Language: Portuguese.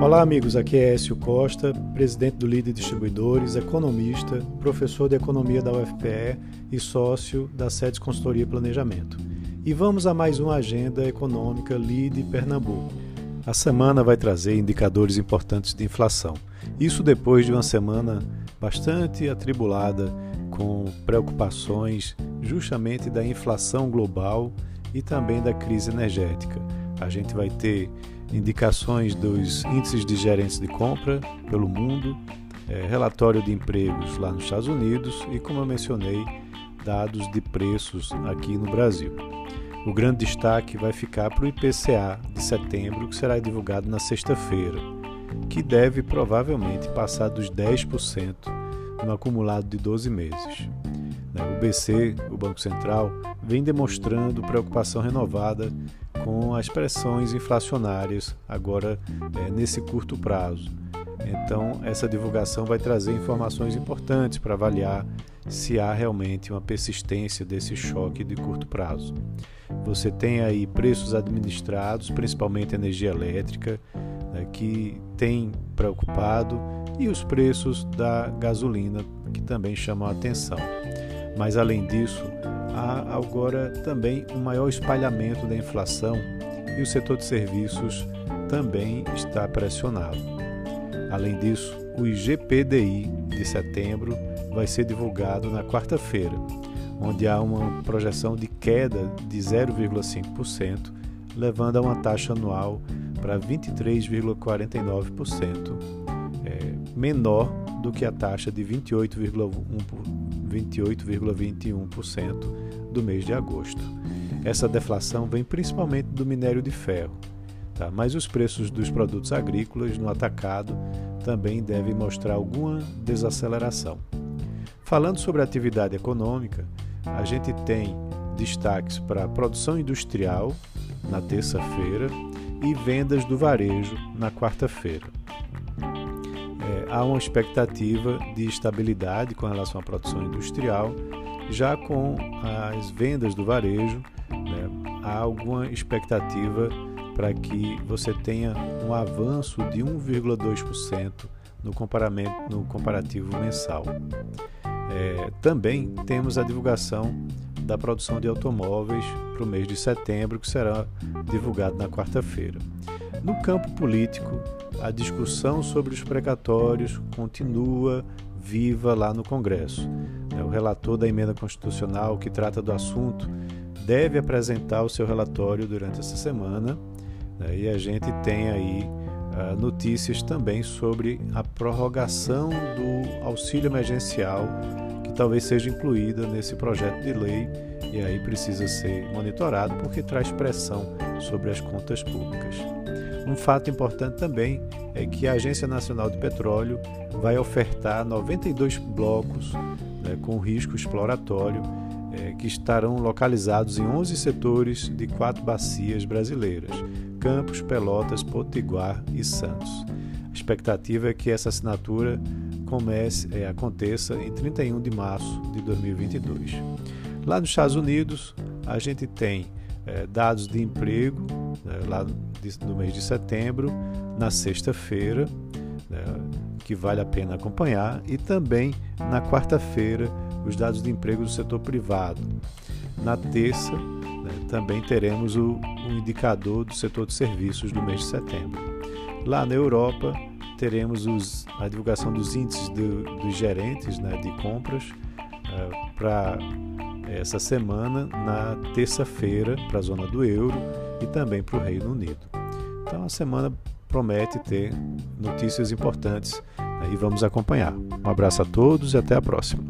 Olá, amigos. Aqui é Écio Costa, presidente do Líder Distribuidores, economista, professor de economia da UFPE e sócio da SEDES Consultoria e Planejamento. E vamos a mais uma agenda econômica LIDE Pernambuco. A semana vai trazer indicadores importantes de inflação. Isso depois de uma semana bastante atribulada com preocupações justamente da inflação global e também da crise energética. A gente vai ter indicações dos índices de gerentes de compra pelo mundo, é, relatório de empregos lá nos Estados Unidos e, como eu mencionei, dados de preços aqui no Brasil. O grande destaque vai ficar para o IPCA de setembro, que será divulgado na sexta-feira, que deve provavelmente passar dos 10% no acumulado de 12 meses. Né, o BC, o Banco Central, vem demonstrando preocupação renovada com as pressões inflacionárias agora é, nesse curto prazo. Então, essa divulgação vai trazer informações importantes para avaliar se há realmente uma persistência desse choque de curto prazo. Você tem aí preços administrados, principalmente energia elétrica, né, que tem preocupado, e os preços da gasolina, que também chamam a atenção. Mas, além disso, há agora também um maior espalhamento da inflação e o setor de serviços também está pressionado. Além disso, o IGPDI de setembro vai ser divulgado na quarta-feira, onde há uma projeção de queda de 0,5%, levando a uma taxa anual para 23,49%, é, menor do que a taxa de 28,21% do mês de agosto. Essa deflação vem principalmente do minério de ferro, tá? mas os preços dos produtos agrícolas no atacado também devem mostrar alguma desaceleração. Falando sobre a atividade econômica, a gente tem destaques para a produção industrial na terça-feira e vendas do varejo na quarta-feira há uma expectativa de estabilidade com relação à produção industrial, já com as vendas do varejo, né, há alguma expectativa para que você tenha um avanço de 1,2% no, no comparativo mensal. É, também temos a divulgação da produção de automóveis para o mês de setembro, que será divulgado na quarta-feira. No campo político, a discussão sobre os precatórios continua viva lá no Congresso. O relator da emenda constitucional que trata do assunto deve apresentar o seu relatório durante essa semana né, e a gente tem aí uh, notícias também sobre a prorrogação do auxílio emergencial que talvez seja incluída nesse projeto de lei e aí precisa ser monitorado porque traz pressão sobre as contas públicas. Um fato importante também é que a Agência Nacional de Petróleo vai ofertar 92 blocos né, com risco exploratório é, que estarão localizados em 11 setores de quatro bacias brasileiras: Campos, Pelotas, Potiguar e Santos. A expectativa é que essa assinatura comece, é, aconteça em 31 de março de 2022. Lá nos Estados Unidos, a gente tem é, dados de emprego né, lá do mês de setembro, na sexta-feira, né, que vale a pena acompanhar, e também na quarta-feira, os dados de emprego do setor privado. Na terça, né, também teremos o, o, indicador do setor de serviços do mês de setembro. Lá na Europa, teremos os, a divulgação dos índices do, dos gerentes né, de compras uh, para essa semana, na terça-feira, para a zona do euro e também para o Reino Unido. Então a semana promete ter notícias importantes né, e vamos acompanhar. Um abraço a todos e até a próxima.